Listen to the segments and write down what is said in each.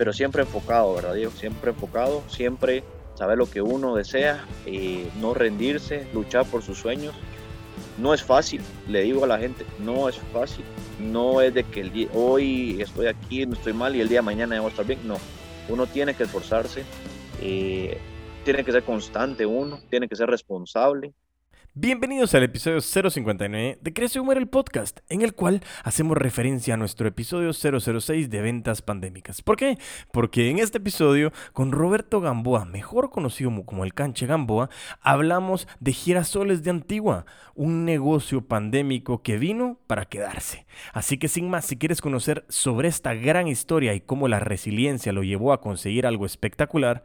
pero siempre enfocado, ¿verdad, Diego? Siempre enfocado, siempre saber lo que uno desea, eh, no rendirse, luchar por sus sueños. No es fácil, le digo a la gente, no es fácil. No es de que el día, hoy estoy aquí, no estoy mal y el día de mañana voy a estar bien. No, uno tiene que esforzarse, eh, tiene que ser constante uno, tiene que ser responsable, Bienvenidos al episodio 059 de Crece Humor el podcast, en el cual hacemos referencia a nuestro episodio 006 de ventas pandémicas. ¿Por qué? Porque en este episodio, con Roberto Gamboa, mejor conocido como el Canche Gamboa, hablamos de girasoles de Antigua, un negocio pandémico que vino para quedarse. Así que sin más, si quieres conocer sobre esta gran historia y cómo la resiliencia lo llevó a conseguir algo espectacular,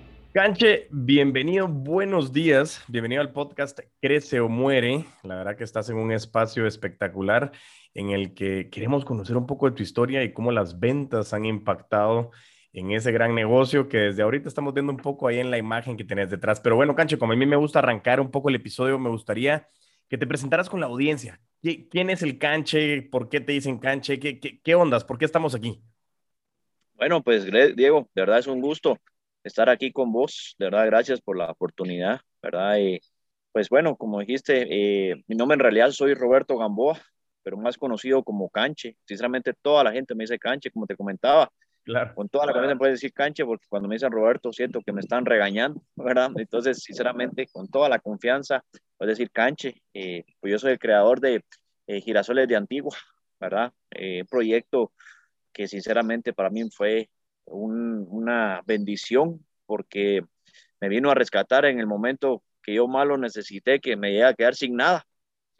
Canche, bienvenido, buenos días, bienvenido al podcast Crece o Muere. La verdad que estás en un espacio espectacular en el que queremos conocer un poco de tu historia y cómo las ventas han impactado en ese gran negocio que desde ahorita estamos viendo un poco ahí en la imagen que tenés detrás. Pero bueno, Canche, como a mí me gusta arrancar un poco el episodio, me gustaría que te presentaras con la audiencia. ¿Quién es el Canche? ¿Por qué te dicen Canche? ¿Qué, ondas? ¿Por qué estamos aquí? Bueno, pues Diego, de verdad es un gusto estar aquí con vos. De verdad, gracias por la oportunidad, ¿verdad? Y, pues bueno, como dijiste, eh, mi nombre en realidad soy Roberto Gamboa, pero más conocido como Canche. Sinceramente, toda la gente me dice Canche, como te comentaba. Claro. Con toda la claro. me puede decir Canche, porque cuando me dicen Roberto, siento que me están regañando, ¿verdad? Entonces, sinceramente, con toda la confianza, puedo decir Canche. Eh, pues yo soy el creador de eh, Girasoles de Antigua, ¿verdad? Eh, proyecto que sinceramente para mí fue una bendición, porque me vino a rescatar en el momento que yo malo necesité, que me iba a quedar sin nada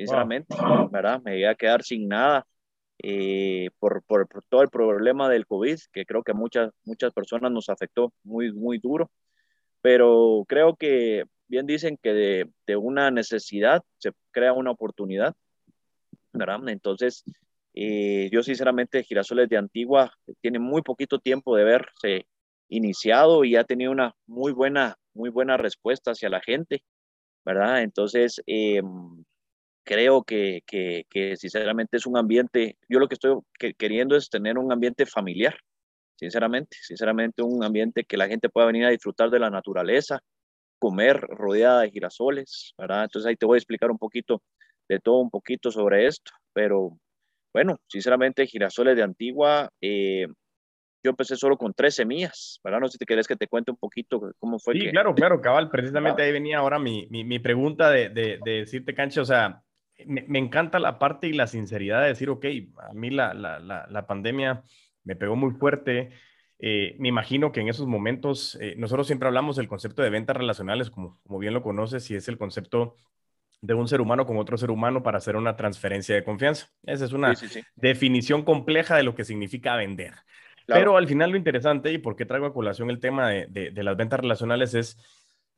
sinceramente, ¿verdad? Me iba a quedar sin nada eh, por, por, todo el problema del COVID, que creo que muchas, muchas personas nos afectó muy, muy duro, pero creo que bien dicen que de, de una necesidad se crea una oportunidad, ¿verdad? Entonces, eh, yo sinceramente Girasoles de Antigua tiene muy poquito tiempo de verse iniciado y ha tenido una muy buena, muy buena respuesta hacia la gente, ¿verdad? Entonces, eh, creo que, que, que, sinceramente es un ambiente, yo lo que estoy queriendo es tener un ambiente familiar, sinceramente, sinceramente un ambiente que la gente pueda venir a disfrutar de la naturaleza, comer rodeada de girasoles, ¿verdad? Entonces ahí te voy a explicar un poquito de todo, un poquito sobre esto, pero bueno, sinceramente girasoles de Antigua, eh, yo empecé solo con tres semillas, ¿verdad? No sé si te querés que te cuente un poquito cómo fue. Sí, claro, claro, cabal. Precisamente ahí venía ahora mi, mi, mi pregunta de, de, de, decirte, Cancha, o sea, me, encanta la parte y la sinceridad de decir, ok, a mí la, la, la, pandemia me pegó muy fuerte. Eh, me imagino que en esos momentos, eh, nosotros siempre hablamos del concepto de ventas relacionales, como, como bien lo conoces, y es el concepto de un ser humano con otro ser humano para hacer una transferencia de confianza. Esa es una definición compleja de lo que significa vender. Pero al final lo interesante y por qué traigo a colación el tema de, de, de las ventas relacionales es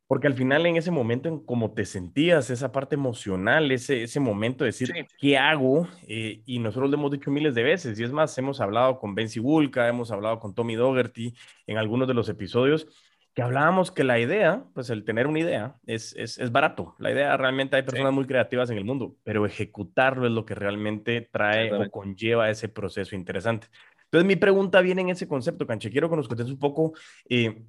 porque al final en ese momento, en cómo te sentías, esa parte emocional, ese, ese momento de decir, ¿qué hago? Eh, y nosotros lo hemos dicho miles de veces, y es más, hemos hablado con Benzi Bulka, hemos hablado con Tommy Dougherty en algunos de los episodios, que hablábamos que la idea, pues el tener una idea es, es, es barato. La idea realmente hay personas muy creativas en el mundo, pero ejecutarlo es lo que realmente trae o conlleva ese proceso interesante. Entonces mi pregunta viene en ese concepto, Canche. Quiero que nos contes un poco eh,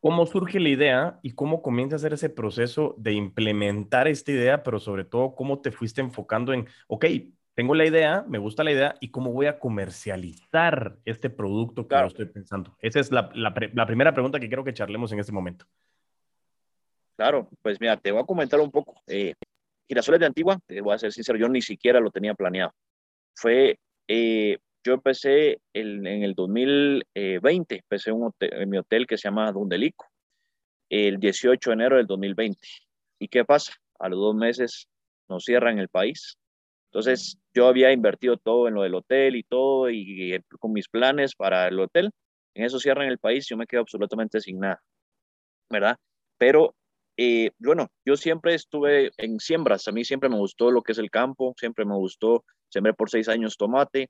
¿Cómo surge la idea y cómo comienza a hacer ese proceso de implementar esta idea, pero sobre todo cómo te fuiste enfocando en, ok, tengo la idea, me gusta la idea y cómo voy a comercializar este producto que yo estoy pensando? Esa es la, la, primera pregunta que quiero que charlemos en este momento. Claro, pues mira, te voy a comentar un poco. Eh, Girasoles de Antigua, te voy a ser sincero, yo ni siquiera lo tenía planeado. Fue eh, yo empecé en el 2020, empecé en mi hotel que se llama Dundelico, el 18 de enero del 2020. ¿Y qué pasa? A los dos meses nos cierran el país. Entonces, yo había invertido todo en lo del hotel y todo, y, y con mis planes para el hotel. En eso cierran el país, yo me quedo absolutamente sin nada, ¿verdad? Pero eh, bueno, yo siempre estuve en siembras, a mí siempre me gustó lo que es el campo, siempre me gustó, sembré por seis años tomate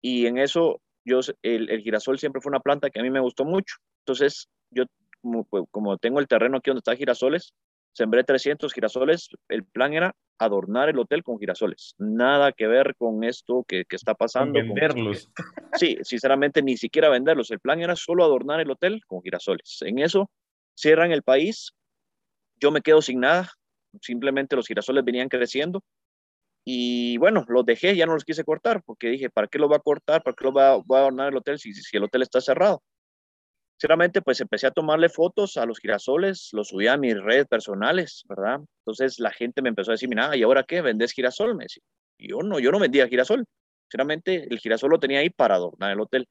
y en eso yo, el, girasol siempre fue una planta que a mí me gustó mucho. Entonces, yo como, pues, como tengo el terreno aquí donde está girasoles, sembré 300 girasoles, el plan era adornar el hotel con girasoles. Nada que ver con esto que, que está pasando. venderlos. sí, sinceramente ni siquiera venderlos. El plan era solo adornar el hotel con girasoles. En eso cierran el país, yo me quedo sin nada, simplemente los girasoles venían creciendo y bueno, los dejé, ya no los quise cortar porque dije, ¿para qué los va a cortar? ¿Para qué los va, a adornar el hotel si, si el hotel está cerrado? Sinceramente, pues empecé a tomarle fotos a los girasoles, los subí a mis redes personales, ¿verdad? Entonces la gente me empezó a decir, mira, ¿y ahora qué? ¿Vendes girasol? Me decía. Yo no, yo no vendía girasol. Sinceramente, el girasol lo tenía ahí para adornar el hotel.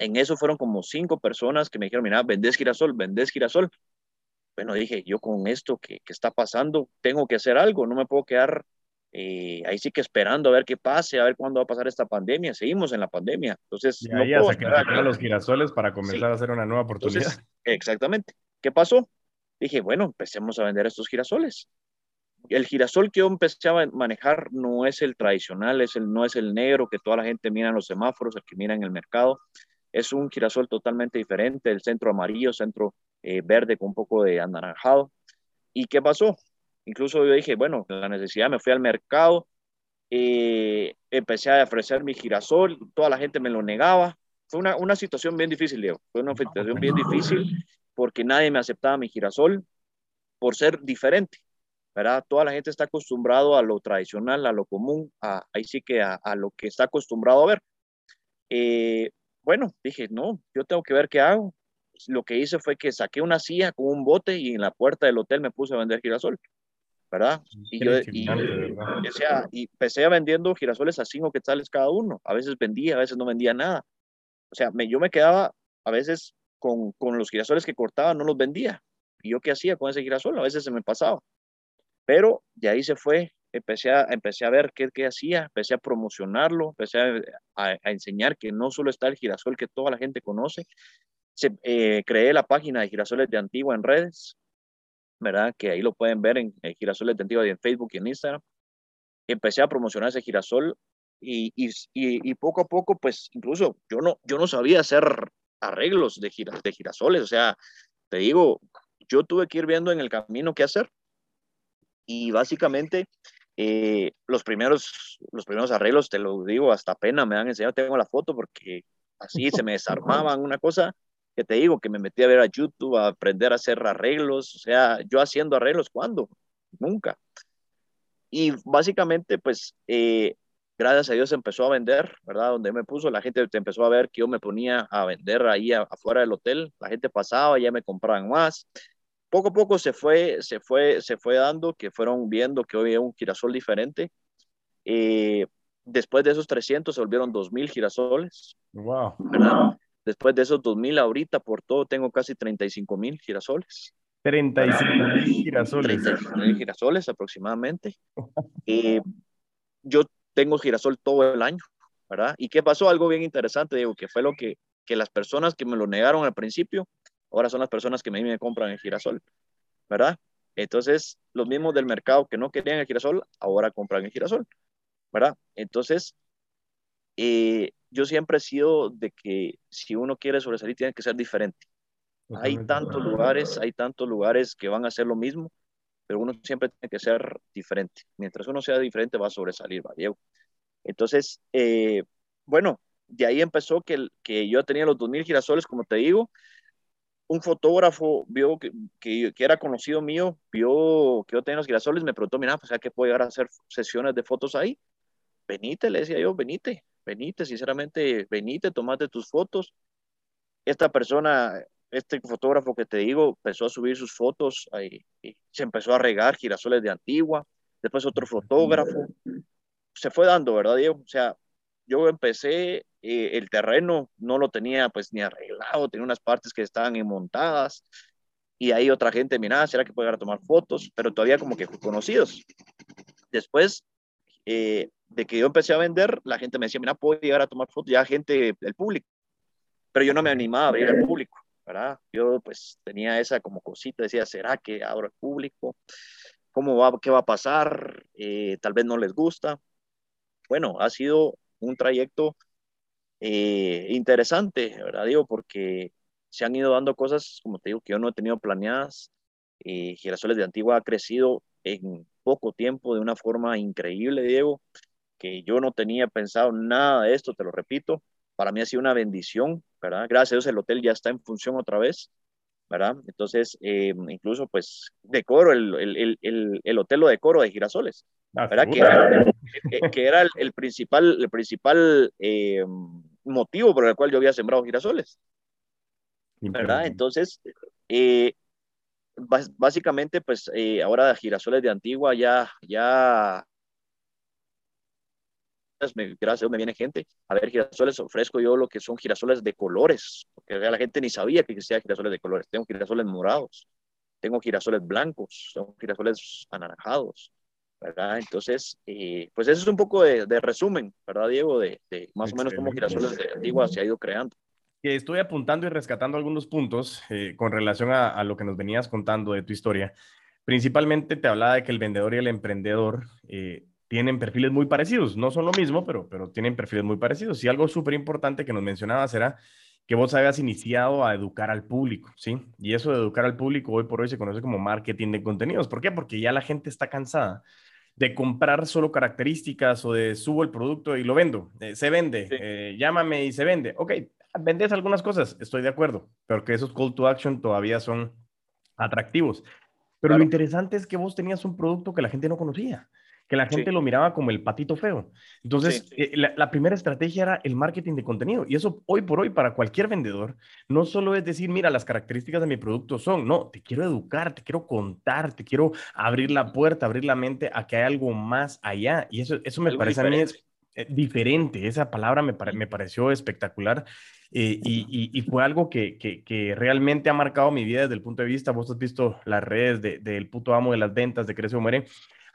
En eso fueron como cinco personas que me dijeron, mira, vendes girasol, vendes girasol bueno, dije, yo con esto que, que, está pasando, tengo que hacer algo, no me puedo quedar eh, ahí sí que esperando a ver qué pase, a ver cuándo va a pasar esta pandemia. Seguimos en la pandemia. Entonces, y ahí no puedo esperar a los girasoles para comenzar a hacer una nueva oportunidad. exactamente. ¿Qué pasó? Dije, bueno, empecemos a vender estos girasoles. El girasol que yo empecé a manejar no es el tradicional, es el, no es el negro que toda la gente mira en los semáforos, el que mira en el mercado. Es un girasol totalmente diferente, el centro amarillo, centro eh, verde con un poco de anaranjado. ¿Y qué pasó? Incluso yo dije, bueno, la necesidad, me fui al mercado, eh, empecé a ofrecer mi girasol, toda la gente me lo negaba. Fue una, una situación bien difícil, Leo. Fue una situación bien difícil porque nadie me aceptaba mi girasol por ser diferente, ¿verdad? Toda la gente está acostumbrado a lo tradicional, a lo común, a, ahí sí que a, a lo que está acostumbrado a ver. Eh, bueno, dije, no, yo tengo que ver qué hago lo que hice fue que saqué una silla con un bote y en la puerta del hotel me puse a vender girasol, ¿verdad? Y yo y, y empecé vendiendo girasoles a cinco quetzales cada uno. A veces vendía, a veces no vendía nada. O sea, me, yo me quedaba a veces con, con los girasoles que cortaba, no los vendía. ¿Y yo qué hacía con ese girasol? A veces se me pasaba. Pero de ahí se fue, empecé a, empecé a ver qué, qué hacía, empecé a promocionarlo, empecé a, a, a, enseñar que no solo está el girasol que toda la gente conoce, se, eh, creé la página de Girasoles de Antigua en redes, ¿verdad? Que ahí lo pueden ver en, Girasoles de Antigua en Facebook y en Instagram. Empecé a promocionar ese girasol y, y, y, poco a poco, pues incluso yo no, yo no sabía hacer arreglos de, de girasoles, o sea, te digo, yo tuve que ir viendo en el camino qué hacer y básicamente eh, los, primeros, los primeros arreglos, te lo digo, hasta pena me han enseñado, tengo la foto porque así se me desarmaban una cosa que te digo, que me metí a ver a YouTube, a aprender a hacer arreglos, o sea, yo haciendo arreglos, ¿cuándo? Nunca. Y básicamente, pues, eh, gracias a Dios empezó a vender, ¿verdad? Donde me puso, la gente empezó a ver que yo me ponía a vender ahí afuera del hotel, la gente pasaba, ya me compraban más. Poco a poco se fue, se fue, se fue dando que fueron viendo que hoy había un girasol diferente. Eh, después de esos 300 se volvieron 2000 girasoles. Wow. ¿verdad? Después de esos 2.000 ahorita por todo tengo casi 35.000 girasoles. 35.000 girasoles. 35.000 girasoles aproximadamente. eh, yo tengo girasol todo el año, ¿verdad? ¿Y qué pasó? Algo bien interesante, digo, que fue lo que, que las personas que me lo negaron al principio, ahora son las personas que mí me compran el girasol, ¿verdad? Entonces, los mismos del mercado que no querían el girasol, ahora compran el girasol, ¿verdad? Entonces, eh, yo siempre he sido de que si uno quiere sobresalir tiene que ser diferente. Hay tantos lugares, hay tantos lugares que van a hacer lo mismo, pero uno siempre tiene que ser diferente. Mientras uno sea diferente va a sobresalir, ¿va, Diego? Entonces, eh, bueno, de ahí empezó que, que yo tenía los 2.000 girasoles, como te digo. Un fotógrafo vio que, que, que, era conocido mío, vio que yo tenía los girasoles, me preguntó, mira, pues ya que puedo llegar a hacer sesiones de fotos ahí. Venite, le decía yo, venite venite, sinceramente, venite, tomate tus fotos. Esta persona, este fotógrafo que te digo, empezó a subir sus fotos y se empezó a regar girasoles de Antigua, después otro fotógrafo. Se fue dando, ¿verdad, Diego? O sea, yo empecé, eh, el terreno no lo tenía pues ni arreglado, tenía unas partes que estaban montadas y ahí otra gente, mira, ¿será que puede a tomar fotos? Pero todavía como que conocidos. Después eh, de que yo empecé a vender, la gente me decía, mira, puedo llegar a tomar fotos, ya gente del público, pero yo no me animaba a abrir al público. ¿verdad? Yo pues tenía esa como cosita, decía, ¿será que ahora el público? ¿Cómo va, qué va a pasar? Eh, tal vez no les gusta. Bueno, ha sido un trayecto eh, interesante, ¿verdad? Digo, porque se han ido dando cosas, como te digo, que yo no he tenido planeadas. Eh, Girasoles de Antigua ha crecido en poco tiempo de una forma increíble, Diego, que yo no tenía pensado nada de esto, te lo repito. Para mí ha sido una bendición, ¿verdad? Gracias a Dios el hotel ya está en función otra vez, ¿verdad? Entonces, eh, incluso pues decoro, el, el, el, el, hotel lo decoro de girasoles, ah, ¿verdad? Que era, que era, el, principal, el principal eh, motivo por el cual yo había sembrado girasoles, ¿verdad? Entonces, eh, básicamente, pues eh, ahora girasoles de Antigua ya, ya gracias a me viene gente a ver girasoles, ofrezco yo lo que son girasoles de colores, porque la gente ni sabía que existía girasoles de colores. Tengo girasoles morados, tengo girasoles blancos, tengo girasoles anaranjados, ¿verdad? Entonces, eh, pues eso es un poco de, resumen, ¿verdad, Diego? De, más o menos cómo girasoles de Antigua se ha ido creando. Que estoy apuntando y rescatando algunos puntos eh, con relación a, a, lo que nos venías contando de tu historia. Principalmente te hablaba de que el vendedor y el emprendedor eh, tienen perfiles muy parecidos. No son lo mismo, pero, pero tienen perfiles muy parecidos. Y algo súper importante que nos mencionabas era que vos habías iniciado a educar al público, ¿sí? Y eso de educar al público hoy por hoy se conoce como marketing de contenidos. ¿Por qué? Porque ya la gente está cansada de comprar solo características o de subo el producto y lo vendo. Eh, se vende, eh, llámame y se vende. Ok, vendes algunas cosas, estoy de acuerdo, pero que esos call to action todavía son atractivos. Pero lo interesante es que vos tenías un producto que la gente no conocía que la gente lo miraba como el patito feo. Entonces, eh, la, primera estrategia era el marketing de contenido. Y eso hoy por hoy para cualquier vendedor, no solo es decir, mira, las características de mi producto son, no, te quiero educar, te quiero contar, te quiero abrir la puerta, abrir la mente a que hay algo más allá. Y eso, eso me parece a mí es, eh, diferente. Esa palabra me, me pareció espectacular. Eh, y, y, fue algo que, que, que, realmente ha marcado mi vida desde el punto de vista, vos has visto las redes del de, puto amo de las ventas de Crece o Muere,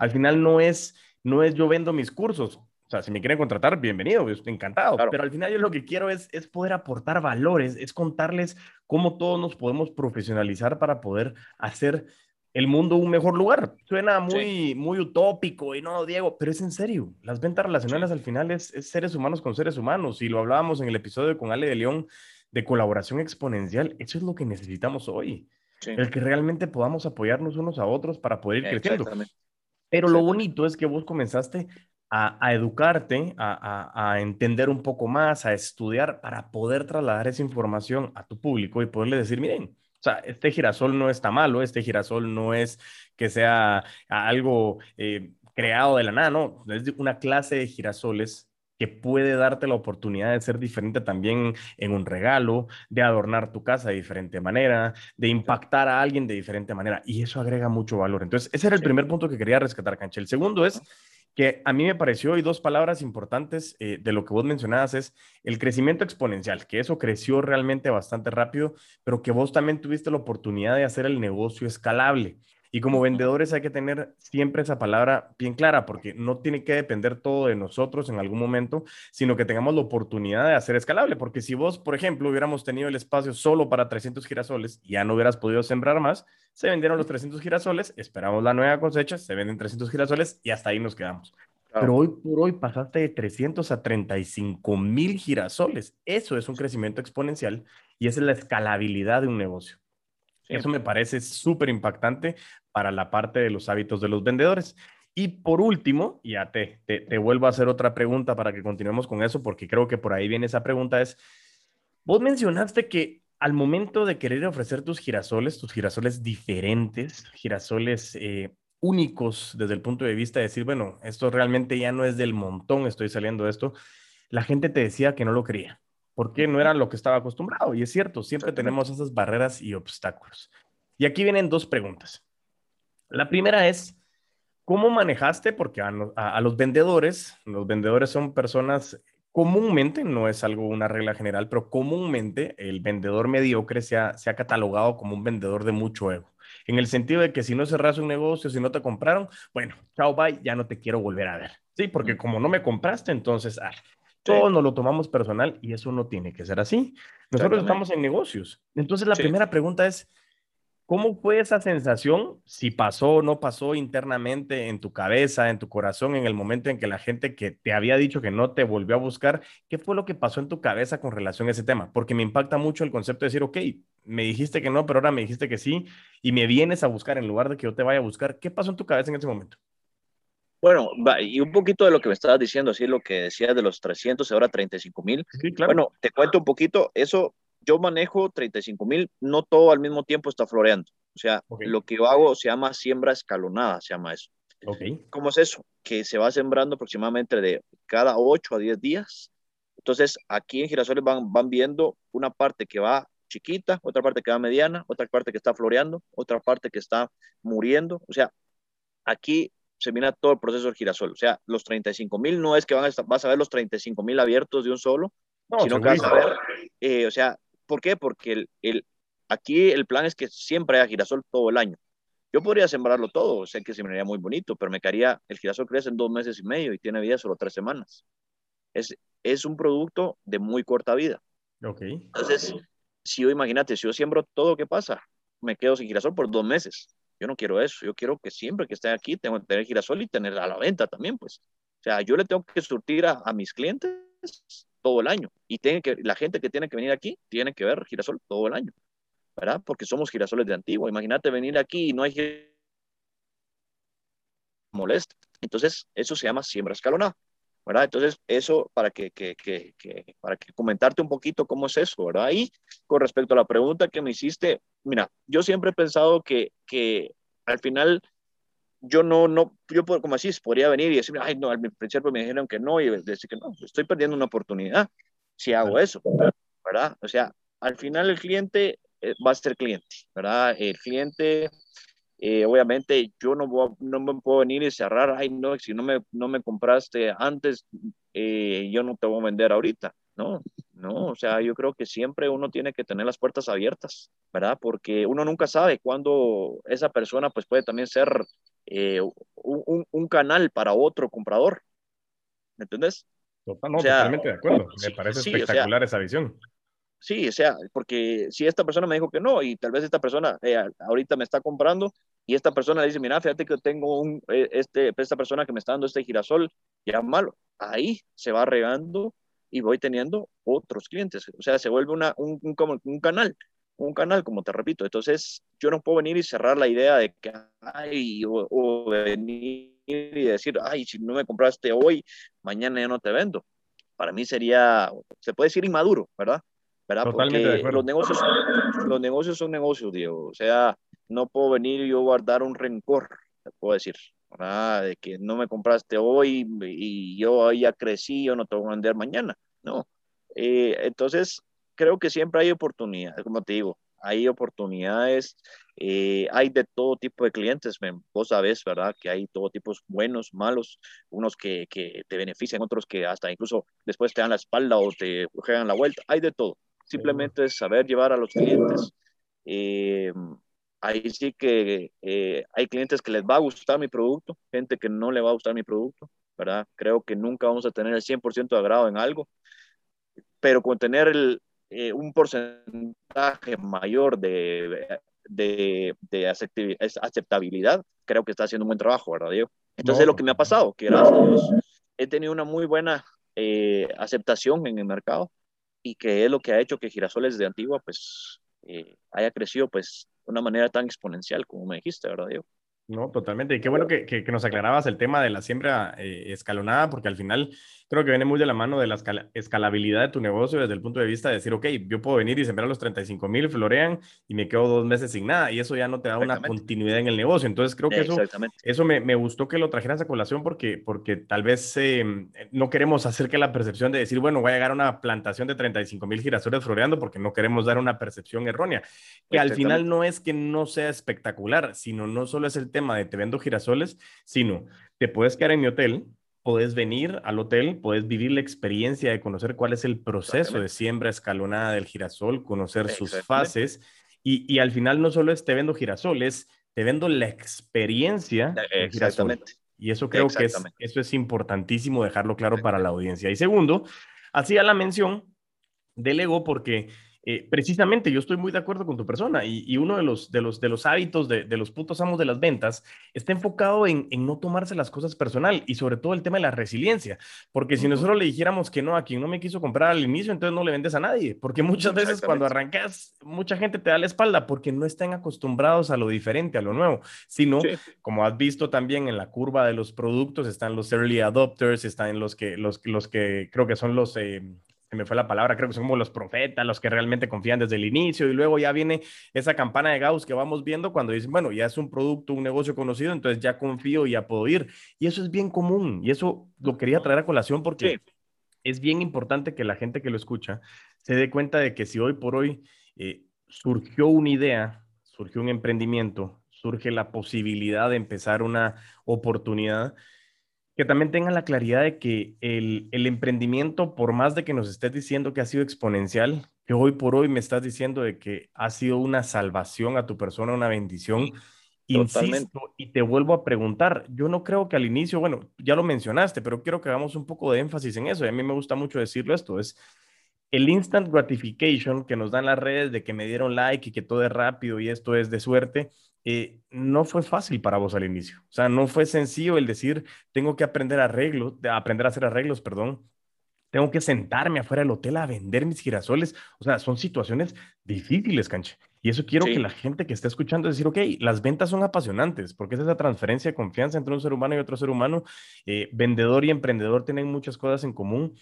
al final no es, no es yo vendo mis cursos. O sea, si me quieren contratar, bienvenido, encantado. Pero al final yo lo que quiero es, es poder aportar valores, es contarles cómo todos nos podemos profesionalizar para poder hacer el mundo un mejor lugar. Suena muy, muy utópico y no, Diego, pero es en serio. Las ventas relacionales al final es, seres humanos con seres humanos. Y lo hablábamos en el episodio con Ale de León de colaboración exponencial. Eso es lo que necesitamos hoy. El que realmente podamos apoyarnos unos a otros para poder ir creciendo. Pero lo bonito es que vos comenzaste a, educarte, a, entender un poco más, a estudiar para poder trasladar esa información a tu público y poderle decir, miren, o sea, este girasol no está malo, este girasol no es que sea algo eh, creado de la nada, no, es una clase de girasoles que puede darte la oportunidad de ser diferente también en un regalo, de adornar tu casa de diferente manera, de impactar a alguien de diferente manera. Y eso agrega mucho valor. Entonces, ese era el primer punto que quería rescatar, Cancha. El segundo es que a mí me pareció, y dos palabras importantes eh, de lo que vos mencionabas, es el crecimiento exponencial, que eso creció realmente bastante rápido, pero que vos también tuviste la oportunidad de hacer el negocio escalable. Y como vendedores hay que tener siempre esa palabra bien clara, porque no tiene que depender todo de nosotros en algún momento, sino que tengamos la oportunidad de hacer escalable. Porque si vos, por ejemplo, hubiéramos tenido el espacio solo para 300 girasoles y ya no hubieras podido sembrar más, se vendieron los 300 girasoles, esperamos la nueva cosecha, se venden 300 girasoles y hasta ahí nos quedamos. Pero hoy por hoy pasaste de 300 a 35 mil girasoles. Eso es un crecimiento exponencial y esa es la escalabilidad de un negocio. Eso me parece súper impactante para la parte de los hábitos de los vendedores. Y por último, ya te, vuelvo a hacer otra pregunta para que continuemos con eso, porque creo que por ahí viene esa pregunta, es, vos mencionaste que al momento de querer ofrecer tus girasoles, tus girasoles diferentes, girasoles eh, únicos desde el punto de vista de decir, bueno, esto realmente ya no es del montón, estoy saliendo de esto, la gente te decía que no lo quería porque no era lo que estaba acostumbrado. Y es cierto, siempre tenemos esas barreras y obstáculos. Y aquí vienen dos preguntas. La primera es, ¿cómo manejaste? Porque a, los vendedores, los vendedores son personas comúnmente, no es algo, una regla general, pero comúnmente el vendedor mediocre se ha, se ha catalogado como un vendedor de mucho ego. En el sentido de que si no cerras un negocio, si no te compraron, bueno, chao, bye, ya no te quiero volver a ver. Sí, porque como no me compraste, entonces, ah, Todos nos lo tomamos personal y eso no tiene que ser así. Nosotros estamos en negocios. Entonces la primera pregunta es, ¿cómo fue esa sensación? Si pasó o no pasó internamente en tu cabeza, en tu corazón, en el momento en que la gente que te había dicho que no te volvió a buscar, ¿qué fue lo que pasó en tu cabeza con relación a ese tema? Porque me impacta mucho el concepto de decir, ok, me dijiste que no, pero ahora me dijiste que sí y me vienes a buscar en lugar de que yo te vaya a buscar. ¿Qué pasó en tu cabeza en ese momento? Bueno, y un poquito de lo que me estabas diciendo, así lo que decías de los 300, ahora 35 mil. Sí, claro. Bueno, te cuento un poquito, eso yo manejo 35 mil, no todo al mismo tiempo está floreando. O sea, lo que yo hago se llama siembra escalonada, se llama eso. Okay. ¿Cómo es eso? Que se va sembrando aproximadamente de cada 8 a 10 días. Entonces, aquí en Girasoles van, van viendo una parte que va chiquita, otra parte que va mediana, otra parte que está floreando, otra parte que está muriendo. O sea, aquí se mira todo el proceso del girasol. O sea, los 35 mil no es que van a vas a ver los 35 mil abiertos de un solo, sino que vas a ver, eh, o sea, ¿por qué? Porque el, el, aquí el plan es que siempre haya girasol todo el año. Yo podría sembrarlo todo, sé que se miraría muy bonito, pero me quedaría, el girasol crece en dos meses y medio y tiene vida solo tres semanas. Es, es un producto de muy corta vida. Ok. Entonces, si yo imagínate, si yo siembro todo, ¿qué pasa? Me quedo sin girasol por dos meses. Yo no quiero eso. Yo quiero que siempre que esté aquí tengo que tener girasol y tener a la venta también, pues. O sea, yo le tengo que surtir a, mis clientes todo el año. Y tiene que, la gente que tiene que venir aquí tiene que ver girasol todo el año. ¿Verdad? Porque somos girasoles de antiguo. Imagínate venir aquí y no hay molesta. Entonces, eso se llama siembra escalonada. ¿Verdad? Entonces, eso para que, que, que, que, para que comentarte un poquito cómo es eso, ¿verdad? Y con respecto a la pregunta que me hiciste, mira, yo siempre he pensado que, que al final yo no, no, yo como así, podría venir y decir, ay, no, al principio me dijeron que no y decir que no, estoy perdiendo una oportunidad si hago eso, ¿verdad? O sea, al final el cliente eh, va a ser cliente, ¿verdad? El cliente, eh, obviamente, yo no, no me puedo venir y cerrar, ay, no, si no me, no me compraste antes, eh, yo no te voy a vender ahorita, ¿no? No, o sea, yo creo que siempre uno tiene que tener las puertas abiertas, ¿verdad? Porque uno nunca sabe cuándo esa persona pues puede también ser eh, un, un, canal para otro comprador. ¿Me entiendes? totalmente de acuerdo. Me parece espectacular esa visión. Sí, o sea, porque si esta persona me dijo que no y tal vez esta persona eh, ahorita me está comprando y esta persona le dice, mira, fíjate que tengo un, eh, este, esta persona que me está dando este girasol, ya malo, ahí se va regando y voy teniendo otros clientes. O sea, se vuelve una, un, un, un, canal, un canal, como te repito. Entonces, yo no puedo venir y cerrar la idea de que, ay, o, venir y decir, ay, si no me compraste hoy, mañana ya no te vendo. Para mí sería, se puede decir inmaduro, ¿verdad? ¿verdad? Porque los negocios, los negocios son negocios, Diego. O sea, no puedo venir y yo guardar un rencor, te puedo decir. De que no me compraste hoy y yo ya crecí, yo no te voy a vender mañana. No. Eh, entonces, creo que siempre hay oportunidades, como te digo, hay oportunidades, eh, hay de todo tipo de clientes, vos sabés, ¿verdad? Que hay todo tipo buenos, malos, unos que, que, te benefician, otros que hasta incluso después te dan la espalda o te juegan la vuelta, hay de todo. Simplemente es saber llevar a los clientes. Eh, ahí sí que eh, hay clientes que les va a gustar mi producto, gente que no le va a gustar mi producto, ¿verdad? Creo que nunca vamos a tener el 100% de agrado en algo, pero con tener el, eh, un porcentaje mayor de, de, de, aceptabilidad, creo que está haciendo un buen trabajo, ¿verdad, Diego? Entonces, lo que me ha pasado, que gracias a Dios, he tenido una muy buena eh, aceptación en el mercado y que es lo que ha hecho que Girasoles de Antigua, pues, haya crecido, pues, una manera tan exponencial como me dijiste, ¿verdad, Diego? No, totalmente. Y qué bueno que, que, nos aclarabas el tema de la siembra eh, escalonada, porque al final creo que viene muy de la mano de la escalabilidad de tu negocio desde el punto de vista de decir, ok, yo puedo venir y sembrar los 35 mil, florean y me quedo dos meses sin nada y eso ya no te da una continuidad en el negocio. Entonces creo que eso, eso me, me, gustó que lo trajeras a colación porque, porque tal vez em, no queremos hacer que la percepción de decir, bueno, voy a llegar a una plantación de 35 mil girasoles floreando porque no queremos dar una percepción errónea, que al final no es que no sea espectacular, sino no solo es el tema de te vendo girasoles, sino te puedes quedar en mi hotel, puedes venir al hotel, puedes vivir la experiencia de conocer cuál es el proceso de siembra escalonada del girasol, conocer sus fases y, y, al final no solo es te vendo girasol, es te vendo la experiencia Exactamente. Y eso creo que es, eso es importantísimo dejarlo claro para la audiencia. Y segundo, hacía la mención del ego porque eh, precisamente yo estoy muy de acuerdo con tu persona y, uno de los, de los, de los hábitos de, los putos amos de las ventas está enfocado en, no tomarse las cosas personal y sobre todo el tema de la resiliencia, porque si nosotros le dijéramos que no a quien no me quiso comprar al inicio, entonces no le vendes a nadie, porque muchas veces cuando arrancas, mucha gente te da la espalda porque no están acostumbrados a lo diferente, a lo nuevo, sino, como has visto también en la curva de los productos, están los early adopters, están los que, los, los que creo que son los... Eh, se me fue la palabra, creo que son como los profetas, los que realmente confían desde el inicio y luego ya viene esa campana de Gauss que vamos viendo cuando dicen, bueno, ya es un producto, un negocio conocido, entonces ya confío y ya puedo ir. Y eso es bien común y eso lo quería traer a colación porque es bien importante que la gente que lo escucha se dé cuenta de que si hoy por hoy eh, surgió una idea, surgió un emprendimiento, surge la posibilidad de empezar una oportunidad, que también tengan la claridad de que el, emprendimiento, por más de que nos estés diciendo que ha sido exponencial, que hoy por hoy me estás diciendo de que ha sido una salvación a tu persona, una bendición. Insisto, y te vuelvo a preguntar, yo no creo que al inicio, bueno, ya lo mencionaste, pero quiero que hagamos un poco de énfasis en eso. Y a mí me gusta mucho decirlo esto, es el instant gratification que nos dan las redes de que me dieron like y que todo es rápido y esto es de suerte eh, no fue fácil para vos al inicio. O sea, no fue sencillo el decir, tengo que aprender arreglos, aprender a hacer arreglos, perdón. Tengo que sentarme afuera del hotel a vender mis girasoles. O sea, son situaciones difíciles, canche. Y eso quiero que la gente que esté escuchando decir, ok, las ventas son apasionantes, porque es esa transferencia de confianza entre un ser humano y otro ser humano. Eh, vendedor y emprendedor tienen muchas cosas en común,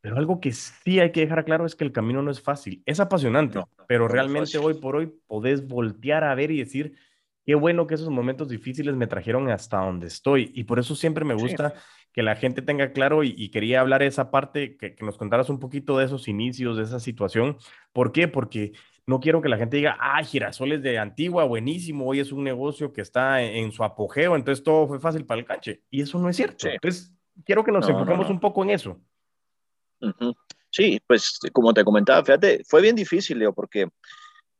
pero algo que sí hay que dejar claro es que el camino no es fácil. Es apasionante, pero realmente hoy por hoy podés voltear a ver y decir, qué bueno que esos momentos difíciles me trajeron hasta donde estoy. Y por eso siempre me gusta que la gente tenga claro y, quería hablar esa parte, que, nos contaras un poquito de esos inicios, de esa situación. ¿Por qué? Porque no quiero que la gente diga, ah, girasoles de Antigua, buenísimo, hoy es un negocio que está en, su apogeo, entonces todo fue fácil para el canche. Y eso no es cierto. Entonces, quiero que nos enfoquemos un poco en eso. Sí, pues como te comentaba, fíjate, fue bien difícil, Leo, porque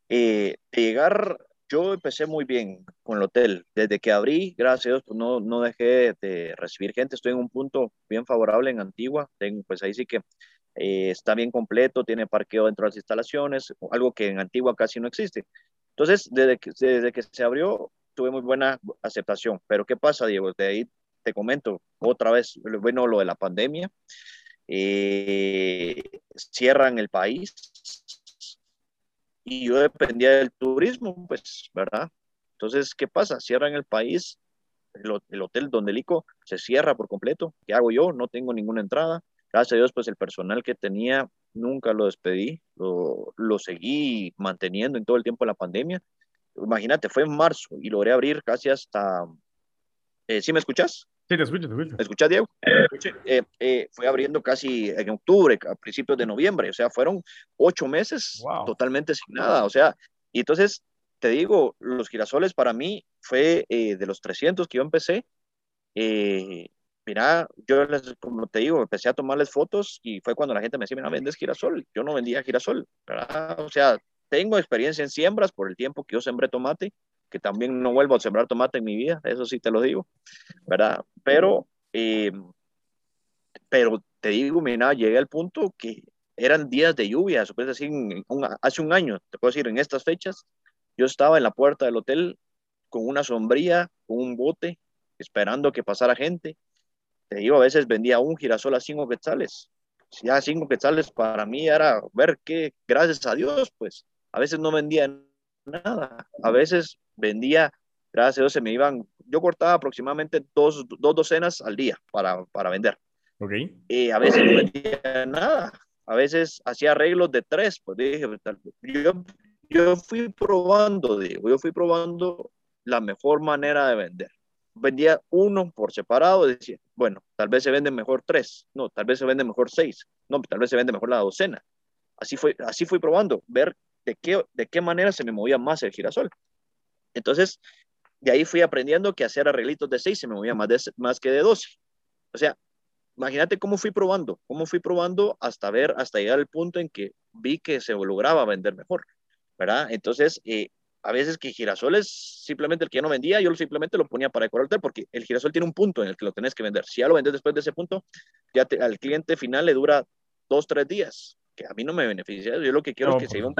eh, llegar yo empecé muy bien con el hotel. Desde que abrí, gracias Dios, pues no, no dejé de recibir gente. Estoy en un punto bien favorable en Antigua. Tengo, pues ahí sí que eh, está bien completo, tiene parqueo dentro de las instalaciones, algo que en Antigua casi no existe. Entonces, desde que, desde que se abrió, tuve muy buena aceptación. Pero ¿qué pasa, Diego? De ahí te comento otra vez, bueno, lo de la pandemia. Eh, cierran el país, y yo dependía del turismo, pues, ¿verdad? Entonces, ¿qué pasa? Cierran el país, el, hotel Donde Lico se cierra por completo. ¿Qué hago yo? No tengo ninguna entrada. Gracias a Dios, pues el personal que tenía nunca lo despedí, lo, lo seguí manteniendo en todo el tiempo de la pandemia. Imagínate, fue en marzo y logré abrir casi hasta... Eh, ¿Sí me escuchas? Sí, te escucho, te escucho. ¿Me escuchas, Diego? Eh, eh, fue abriendo casi en octubre, a principios de noviembre, o sea, fueron ocho meses totalmente sin nada, o sea, y entonces, te digo, los girasoles para mí fue eh, de los 300 que yo empecé, mira, yo les, como te digo, empecé a tomarles fotos y fue cuando la gente me decía, mira, vendes girasol, yo no vendía girasol, ¿verdad? O sea, tengo experiencia en siembras por el tiempo que yo sembré tomate, que también no vuelvo a sembrar tomate en mi vida, eso sí te lo digo, ¿verdad? Pero, eh, pero te digo, mira, llegué al punto que eran días de lluvia, se puede decir, hace un año, te puedo decir, en estas fechas, yo estaba en la puerta del hotel con una sombría, con un bote, esperando que pasara gente. Te digo, a veces vendía un girasol a cinco quetzales. Ya cinco quetzales para mí era ver qué, gracias a Dios, pues, a veces no vendía nada. A veces vendía, gracias a Dios, se me iban, yo cortaba aproximadamente dos, dos docenas al día para, para vender. Ok. Y a veces no vendía nada. A veces hacía arreglos de tres. Pues dije, yo, yo fui probando, digo, yo fui probando la mejor manera de vender. Vendía uno por separado, decía, bueno, tal vez se vende mejor tres, no, tal vez se vende mejor seis, no, tal vez se vende mejor la docena. Así fue, así fui probando, ver de qué, de qué manera se me movía más el girasol. Entonces, de ahí fui aprendiendo que hacer arreglitos de 6 se me movía más, más que de 12. O sea, imagínate cómo fui probando, cómo fui probando hasta ver, hasta llegar al punto en que vi que se lograba vender mejor, ¿verdad? Entonces, eh, a veces que girasoles, simplemente el que ya no vendía, yo simplemente lo ponía para decorar porque el girasol tiene un punto en el que lo tenés que vender. Si ya lo vendes después de ese punto, ya al cliente final le dura dos, tres días, que a mí no me beneficia. Yo lo que quiero es que siga un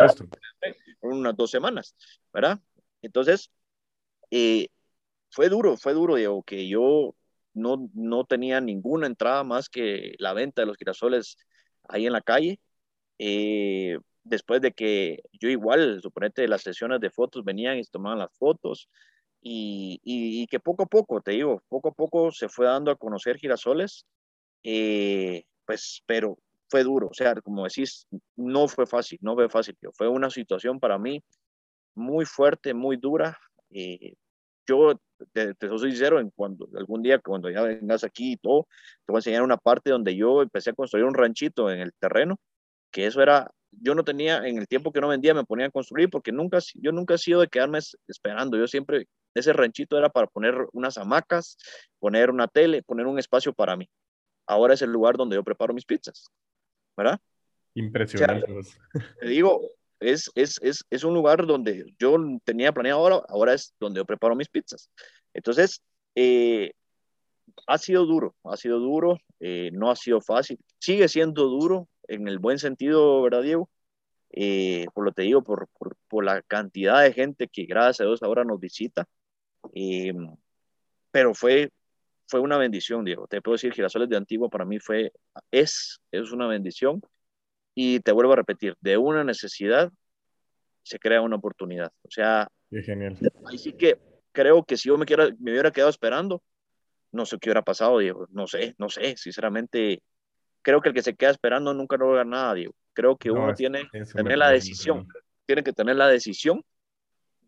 unas dos semanas, ¿verdad? Entonces, eh, fue duro, fue duro, Diego, que yo no, no tenía ninguna entrada más que la venta de los girasoles ahí en la calle. Eh, después de que yo igual, suponete, las sesiones de fotos venían y tomaban las fotos y, y, que poco a poco, te digo, poco a poco se fue dando a conocer girasoles, eh, pues, pero fue duro, o sea, como decís, no fue fácil, no fue fácil, fue una situación para mí muy fuerte, muy dura. Eh, yo te, te, soy sincero, en cuando algún día cuando ya vengas aquí y todo, te voy a enseñar una parte donde yo empecé a construir un ranchito en el terreno, que eso era, yo no tenía, en el tiempo que no vendía me ponía a construir porque nunca, yo nunca he sido de quedarme esperando, yo siempre, ese ranchito era para poner unas hamacas, poner una tele, poner un espacio para mí. Ahora es el lugar donde yo preparo mis pizzas, ¿verdad? Impresionante. te digo, es, es, es, es, un lugar donde yo tenía planeado ahora, ahora es donde yo preparo mis pizzas. Entonces, eh, ha sido duro, ha sido duro, eh, no ha sido fácil, sigue siendo duro en el buen sentido, ¿verdad, Diego? Eh, por lo que te digo, por, por, por, la cantidad de gente que gracias a Dios ahora nos visita, pero fue, fue una bendición, Diego. Te puedo decir, Girasoles de Antiguo para mí fue, es, es una bendición y te vuelvo a repetir, de una necesidad se crea una oportunidad. O sea, Qué genial. Ahí sí que creo que si yo me, quiera, me hubiera quedado esperando, no sé qué hubiera pasado, Diego. No sé, no sé. Sinceramente, creo que el que se queda esperando nunca logra nada, Diego. Creo que uno tiene que tener la decisión, tiene que tener la decisión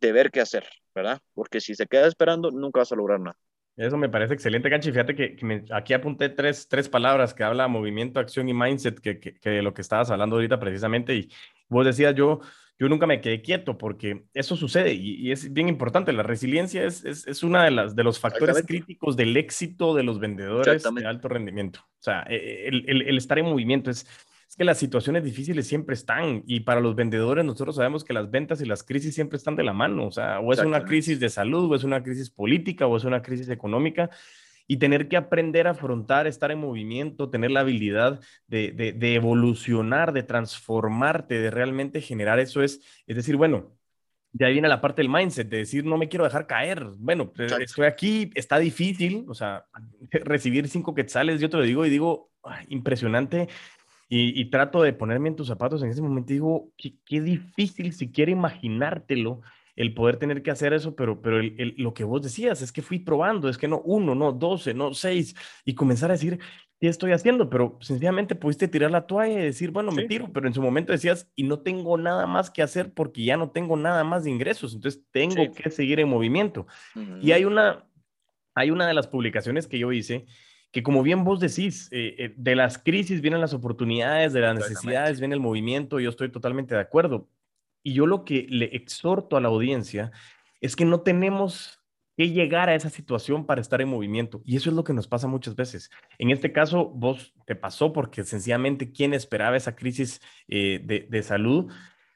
de ver qué hacer, ¿verdad? Porque si se queda esperando, nunca vas a lograr nada. Eso me parece excelente, Canchi. Fíjate que, aquí apunté tres, tres palabras que habla movimiento, acción y mindset, que, que, que, lo que estabas hablando ahorita precisamente. Y vos decías, yo, yo nunca me quedé quieto porque eso sucede y, es bien importante. La resiliencia es, es, es una de, las, de los factores críticos del éxito de los vendedores de alto rendimiento. O sea, e, el, el, el estar en movimiento es es que las situaciones difíciles siempre están y para los vendedores nosotros sabemos que las ventas y las crisis siempre están de la mano, o sea, o es una crisis de salud, o es una crisis política, o es una crisis económica y tener que aprender a afrontar, estar en movimiento, tener la habilidad de, de, evolucionar, de transformarte, de realmente generar eso es, es decir, bueno, de ahí viene la parte del mindset, de decir, no me quiero dejar caer. Bueno, eh, estoy aquí, está difícil, o sea, recibir cinco quetzales, yo te lo digo y digo, impresionante y, trato de ponerme en tus zapatos en ese momento y digo, qué, qué difícil siquiera imaginártelo el poder tener que hacer eso, pero, pero el, lo que vos decías es que fui probando, es que no uno, no doce, no seis, y comenzar a decir, ¿qué estoy haciendo? Pero sencillamente pudiste tirar la toalla y decir, bueno, me tiro, pero en su momento decías, y no tengo nada más que hacer porque ya no tengo nada más de ingresos, entonces tengo que seguir en movimiento. Y hay una, hay una de las publicaciones que yo hice que como bien vos decís, eh, eh, de las crisis vienen las oportunidades, de las necesidades viene el movimiento, yo estoy totalmente de acuerdo. Y yo lo que le exhorto a la audiencia es que no tenemos que llegar a esa situación para estar en movimiento. Y eso es lo que nos pasa muchas veces. En este caso, vos te pasó porque sencillamente quién esperaba esa crisis eh, de, de salud,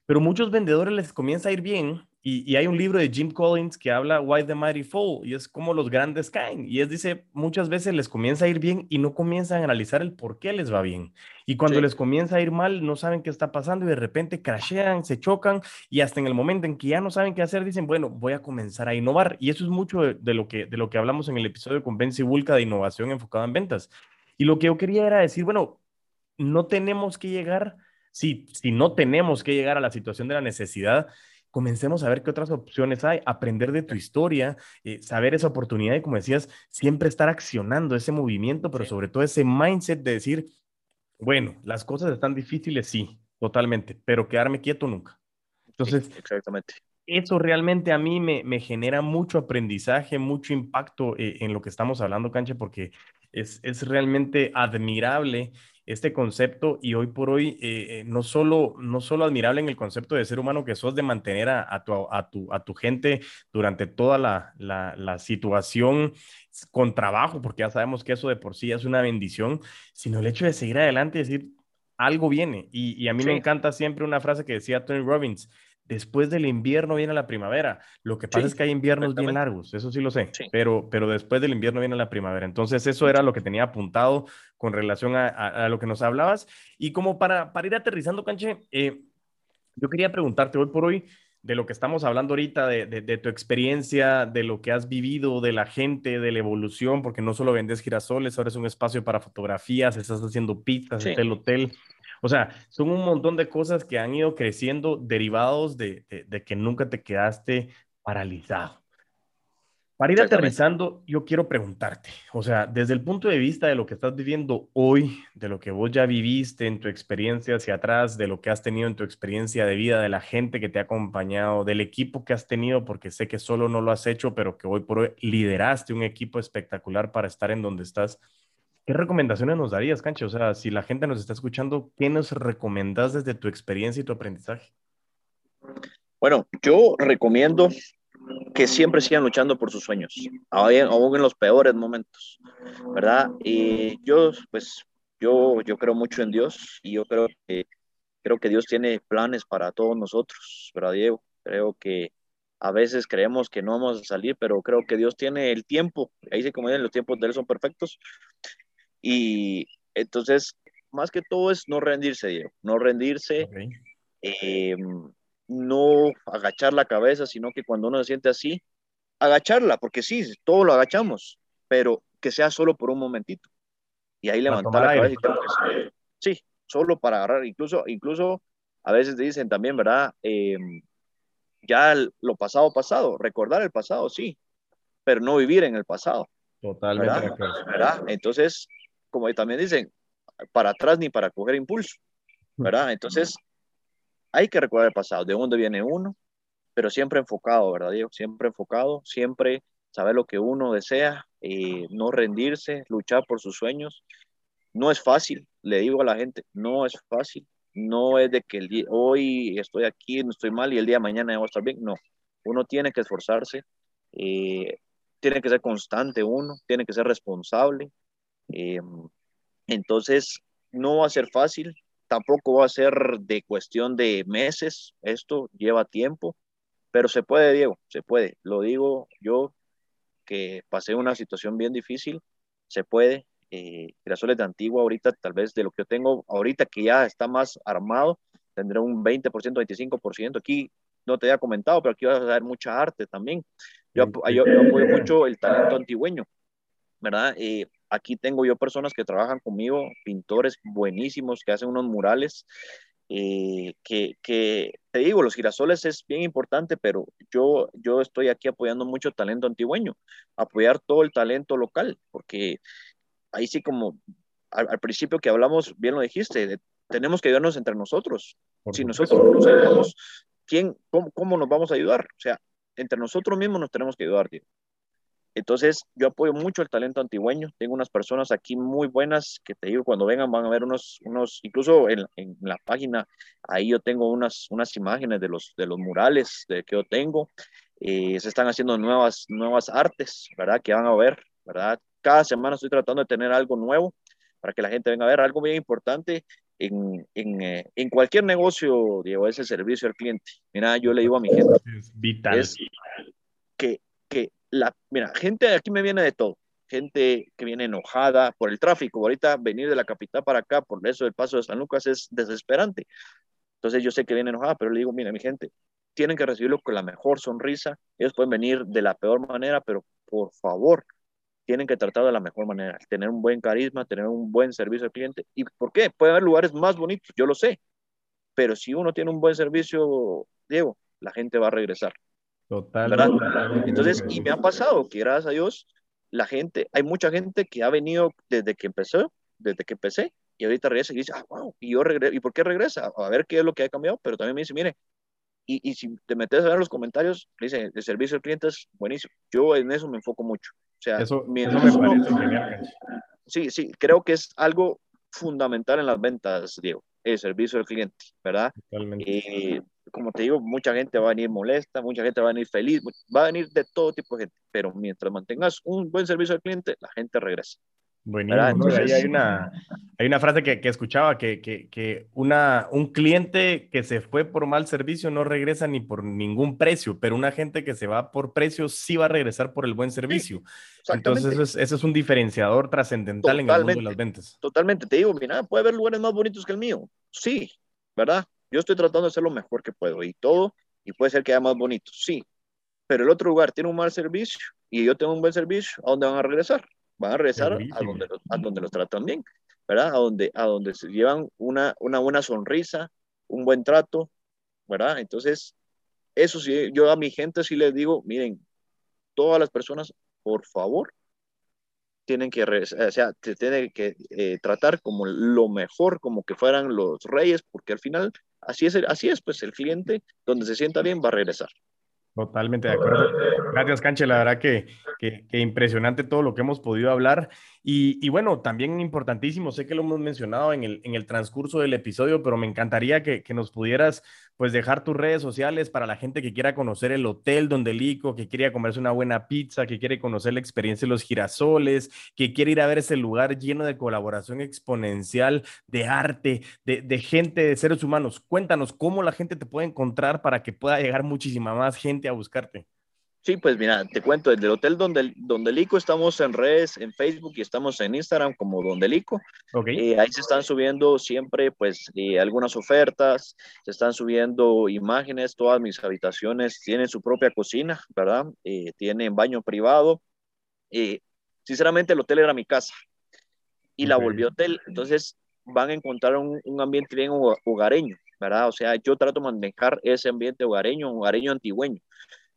pero muchos vendedores les comienza a ir bien y, hay un libro de Jim Collins que habla Why the Mighty Fall y es como los grandes caen. Y es, dice, muchas veces les comienza a ir bien y no comienzan a analizar el por qué les va bien. Y cuando les comienza a ir mal, no saben qué está pasando y de repente crashean, se chocan y hasta en el momento en que ya no saben qué hacer, dicen, bueno, voy a comenzar a innovar. Y eso es mucho de, lo, que, de lo que hablamos en el episodio con Ben Vulca de innovación enfocada en ventas. Y lo que yo quería era decir, bueno, no tenemos que llegar, si, si no tenemos que llegar a la situación de la necesidad, comencemos a ver qué otras opciones hay, aprender de tu historia, eh, saber esa oportunidad y, como decías, siempre estar accionando ese movimiento, pero sobre todo ese mindset de decir, bueno, las cosas están difíciles, sí, totalmente, pero quedarme quieto nunca. Entonces, exactamente. Eso realmente a mí me, me genera mucho aprendizaje, mucho impacto eh, en lo que estamos hablando, Cancha, porque es, es realmente admirable este concepto y hoy por hoy eh, eh, no, solo, no solo admirable en el concepto de ser humano que sos de mantener a, tu, a, tu, a tu, gente durante toda la, la, situación con trabajo, porque ya sabemos que eso de por sí es una bendición, sino el hecho de seguir adelante y decir, algo viene. Y, a mí me encanta siempre una frase que decía Tony Robbins, después del invierno viene la primavera. Lo que pasa es que hay inviernos bien largos, eso sí lo sé, pero, pero después del invierno viene la primavera. Entonces, eso era lo que tenía apuntado con relación a, lo que nos hablabas. Y como para, para ir aterrizando, Canche, eh, yo quería preguntarte hoy por hoy de lo que estamos hablando ahorita, de, de, tu experiencia, de lo que has vivido, de la gente, de la evolución, porque no solo vendes girasoles, ahora es un espacio para fotografías, estás haciendo pizzas, el hotel. O sea, son un montón de cosas que han ido creciendo derivados de, de que nunca te quedaste paralizado. Para ir aterrizando, yo quiero preguntarte, o sea, desde el punto de vista de lo que estás viviendo hoy, de lo que vos ya viviste en tu experiencia hacia atrás, de lo que has tenido en tu experiencia de vida, de la gente que te ha acompañado, del equipo que has tenido, porque sé que solo no lo has hecho, pero que hoy por hoy lideraste un equipo espectacular para estar en donde estás. ¿Qué recomendaciones nos darías, Cancho? O sea, si la gente nos está escuchando, ¿qué nos recomendás desde tu experiencia y tu aprendizaje? Bueno, yo recomiendo que siempre sigan luchando por sus sueños, aún en los peores momentos, ¿verdad? Y yo, pues, yo, yo creo mucho en Dios y yo creo que, creo que Dios tiene planes para todos nosotros, ¿verdad, Diego? Creo que a veces creemos que no vamos a salir, pero creo que Dios tiene el tiempo, ahí se como dicen, los tiempos de Él son perfectos. Y entonces, más que todo es no rendirse, Diego, no rendirse. Em, no agachar la cabeza, sino que cuando uno se siente así, agacharla, porque sí, todo lo agachamos, pero que sea solo por un momentito. Y ahí levantar la cabeza y sí, solo para agarrar, incluso, incluso a veces dicen también, ¿verdad? Em, ya lo pasado, pasado, recordar el pasado, sí, pero no vivir en el pasado. Totalmente. ¿verdad? Entonces, como también dicen, para atrás ni para coger impulso, ¿verdad? Entonces, hay que recordar el pasado, de dónde viene uno, pero siempre enfocado, ¿verdad, Diego? Siempre enfocado, siempre saber lo que uno desea, eh, no rendirse, luchar por sus sueños. No es fácil, le digo a la gente, no es fácil. No es de que el día, hoy estoy aquí, no estoy mal y el día de mañana a estar bien. No, uno tiene que esforzarse, eh, tiene que ser constante uno, tiene que ser responsable. Eh, entonces, no va a ser fácil, tampoco va a ser de cuestión de meses, esto lleva tiempo, pero se puede, Diego, se puede. Lo digo yo que pasé una situación bien difícil, se puede. Eh, Girasoles de Antigua ahorita, tal vez de lo que yo tengo ahorita que ya está más armado, tendré un 20%, 25%. Aquí no te había comentado, pero aquí va a haber mucha arte también. Yo, yo, apoyo mucho el talento antigüeño, ¿verdad? Eh, Aquí tengo yo personas que trabajan conmigo, pintores buenísimos que hacen unos murales. Eh, que, que, te digo, los girasoles es bien importante, pero yo, yo estoy aquí apoyando mucho talento antigüeño, apoyar todo el talento local, porque ahí sí como al, principio que hablamos, bien lo dijiste, tenemos que ayudarnos entre nosotros. si nosotros no nos ayudamos, ¿quién, cómo, cómo, nos vamos a ayudar? O sea, entre nosotros mismos nos tenemos que ayudar, tío. Entonces, yo apoyo mucho el talento antigüeño. Tengo unas personas aquí muy buenas que te digo, cuando vengan van a ver unos, unos incluso en, en la página, ahí yo tengo unas, unas imágenes de los, de los murales de, que yo tengo. Eh, se están haciendo nuevas, nuevas artes, ¿verdad? Que van a ver, ¿verdad? Cada semana estoy tratando de tener algo nuevo para que la gente venga a ver. Algo bien importante en, en, eh, en cualquier negocio, Diego, es el servicio al cliente. Mira, yo le digo a mi gente. Es vital. Es que, que la, mira, gente aquí me viene de todo. Gente que viene enojada por el tráfico. Ahorita venir de la capital para acá, por eso el paso de San Lucas es desesperante. Entonces yo sé que viene enojada, pero le digo, mira, mi gente, tienen que recibirlo con la mejor sonrisa. Ellos pueden venir de la peor manera, pero por favor, tienen que tratar de la mejor manera, tener un buen carisma, tener un buen servicio al cliente. ¿Y por qué? Puede haber lugares más bonitos, yo lo sé, pero si uno tiene un buen servicio, Diego, la gente va a regresar. Totalmente. Entonces, y me ha pasado que gracias a Dios, la gente, hay mucha gente que ha venido desde que empezó, desde que empecé, y ahorita regresa y dice, ah, wow, y yo regreso, ¿y por qué regresa? A ver qué es lo que ha cambiado, pero también me dice, mire, y, y si te metes a ver los comentarios, dice, el servicio al cliente es buenísimo. Yo en eso me enfoco mucho. O sea, eso, me parece Sí, sí, creo que es algo fundamental en las ventas, Diego, el servicio al cliente, ¿verdad? Totalmente. Eh, como te digo, mucha gente va a venir molesta, mucha gente va a venir feliz, va a venir de todo tipo de gente, pero mientras mantengas un buen servicio al cliente, la gente regresa. Buenísimo. hay, una, hay una frase que, que escuchaba que, que, que, una, un cliente que se fue por mal servicio no regresa ni por ningún precio, pero una gente que se va por precio sí va a regresar por el buen servicio. Entonces, eso es, eso es, un diferenciador trascendental en el mundo de las ventas. Totalmente. Te digo, mira, puede haber lugares más bonitos que el mío. Sí, ¿verdad? Yo estoy tratando de hacer lo mejor que puedo y todo, y puede ser que haya más bonito, sí. Pero el otro lugar tiene un mal servicio y yo tengo un buen servicio, ¿a dónde van a regresar? van a regresar a donde, los, a donde los tratan bien, ¿verdad? A donde, a donde se llevan una, una buena sonrisa, un buen trato, ¿verdad? Entonces, eso sí, yo a mi gente sí les digo, miren, todas las personas, por favor, tienen que, o sea, te tienen que eh, tratar como lo mejor, como que fueran los reyes, porque al final así es, así es, pues el cliente, donde se sienta bien, va a regresar. Totalmente de acuerdo. Gracias, Canche. La verdad que, que, impresionante todo lo que hemos podido hablar. Y, y, bueno, también importantísimo, sé que lo hemos mencionado en el, en el transcurso del episodio, pero me encantaría que, que, nos pudieras pues dejar tus redes sociales para la gente que quiera conocer el hotel Donde Lico, que quiera comerse una buena pizza, que quiere conocer la experiencia de los girasoles, que quiere ir a ver ese lugar lleno de colaboración exponencial, de arte, de, de gente, de seres humanos. Cuéntanos cómo la gente te puede encontrar para que pueda llegar muchísima más gente a buscarte. Sí, pues mira, te cuento, desde el Hotel Donde, Donde Lico estamos en redes, en Facebook y estamos en Instagram como Donde Lico. Okay. Eh, ahí se están subiendo siempre pues eh, algunas ofertas, se están subiendo imágenes, todas mis habitaciones tienen su propia cocina, ¿verdad? Eh, tienen baño privado. sinceramente el hotel era mi casa y la volví hotel, entonces van a encontrar un, un ambiente bien hogareño, ¿verdad? O sea, yo trato de manejar ese ambiente hogareño, hogareño antigüeño.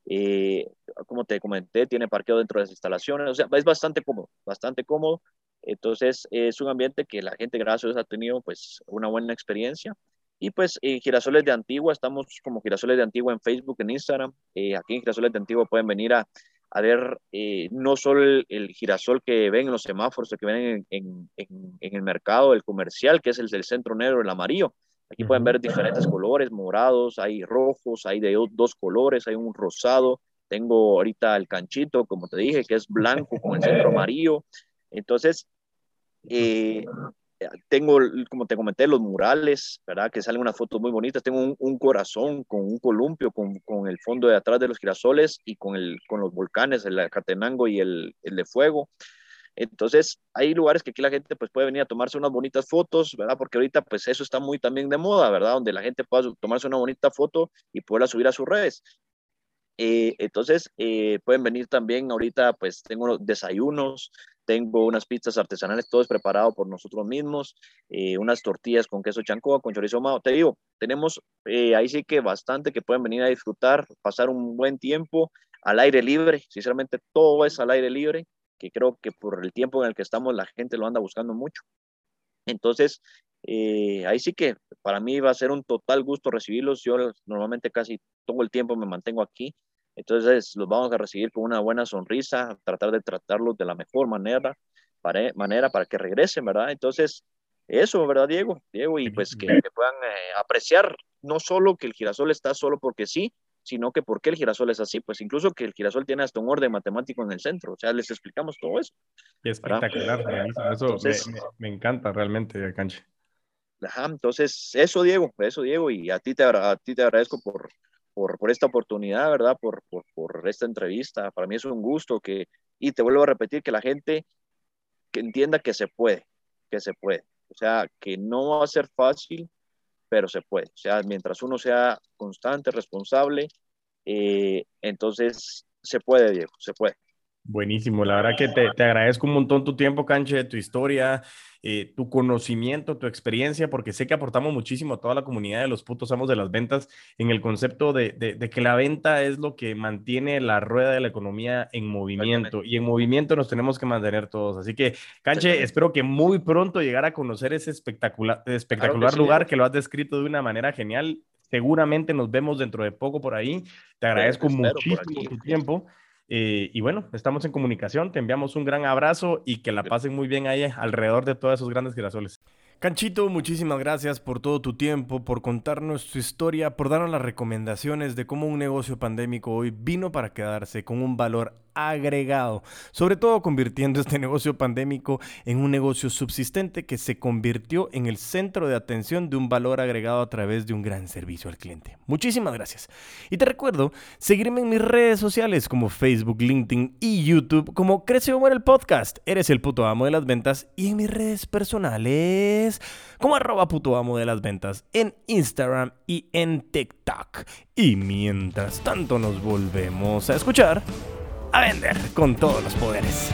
Eh, como te comenté, tiene parqueo dentro de las instalaciones, o sea, es bastante cómodo, bastante cómodo. Entonces, es un ambiente que la gente, gracias a Dios, ha tenido pues una buena experiencia. Y pues en Girasoles de Antigua, estamos como Girasoles de Antigua en Facebook, en Instagram. Eh, aquí en Girasoles de Antigua pueden venir a, a ver eh, no solo el, girasol que ven en los semáforos, que ven en, en, en, el mercado, el comercial, que es el del centro negro, el amarillo, Aquí pueden ver diferentes colores, morados, hay rojos, hay de dos colores, hay un rosado. Tengo ahorita el canchito, como te dije, que es blanco con el centro amarillo. Entonces, eh, tengo, como te comenté, los murales, ¿verdad? Que salen unas fotos muy bonitas. Tengo un, corazón con un columpio, con, con, el fondo de atrás de los girasoles y con, el, con los volcanes, el Catenango y el, el de fuego. Entonces, hay lugares que aquí la gente pues puede venir a tomarse unas bonitas fotos, ¿verdad? Porque ahorita pues eso está muy también de moda, ¿verdad? Donde la gente pueda tomarse una bonita foto y poderla subir a sus redes. Eh, entonces, eh, pueden venir también ahorita, pues tengo desayunos, tengo unas pizzas artesanales, todo es preparado por nosotros mismos, eh, unas tortillas con queso chancoa, con chorizo ahumado. Te digo, tenemos ahí sí que bastante que pueden venir a disfrutar, pasar un buen tiempo al aire libre, sinceramente todo es al aire libre que creo que por el tiempo en el que estamos la gente lo anda buscando mucho. Entonces, eh, ahí sí que para mí va a ser un total gusto recibirlos. Yo normalmente casi todo el tiempo me mantengo aquí. Entonces, los vamos a recibir con una buena sonrisa, tratar de tratarlos de la mejor manera para, manera para que regresen, ¿verdad? Entonces, eso, ¿verdad, Diego? Diego, y pues que, puedan eh, apreciar no solo que el girasol está solo porque sí, sino que por qué el girasol es así, pues incluso que el girasol tiene hasta un orden matemático en el centro, o sea, les explicamos todo eso. espectacular, eso me, encanta realmente, Canche. Ajá, entonces, eso Diego, eso Diego, y a ti te, a ti te agradezco por, por, por esta oportunidad, ¿verdad? Por, por, por, esta entrevista, para mí es un gusto que, y te vuelvo a repetir, que la gente que entienda que se puede, que se puede, o sea, que no va a ser fácil, pero se puede. O sea, mientras uno sea constante, responsable, eh, entonces se puede, Diego, se puede. Buenísimo, la verdad que te, te, agradezco un montón tu tiempo, Canche, tu historia, eh, tu conocimiento, tu experiencia, porque sé que aportamos muchísimo a toda la comunidad de los putos amos de las ventas en el concepto de, de, de que la venta es lo que mantiene la rueda de la economía en movimiento y en movimiento nos tenemos que mantener todos. Así que, Canche, espero que muy pronto llegar a conocer ese espectacular, espectacular lugar que lo has descrito de una manera genial. Seguramente nos vemos dentro de poco por ahí. Te agradezco muchísimo tu tiempo. Eh, y bueno, estamos en comunicación, te enviamos un gran abrazo y que la pasen muy bien ahí alrededor de todos esos grandes girasoles. Canchito, muchísimas gracias por todo tu tiempo, por contarnos tu historia, por darnos las recomendaciones de cómo un negocio pandémico hoy vino para quedarse con un valor agregado, sobre todo convirtiendo este negocio pandémico en un negocio subsistente que se convirtió en el centro de atención de un valor agregado a través de un gran servicio al cliente. Muchísimas gracias. Y te recuerdo seguirme en mis redes sociales como Facebook, LinkedIn y YouTube como Crece o el Podcast. Eres el puto amo de las ventas y en mis redes personales como arroba puto amo de las ventas en Instagram y en TikTok. Y mientras tanto nos volvemos a escuchar, a vender con todos los poderes.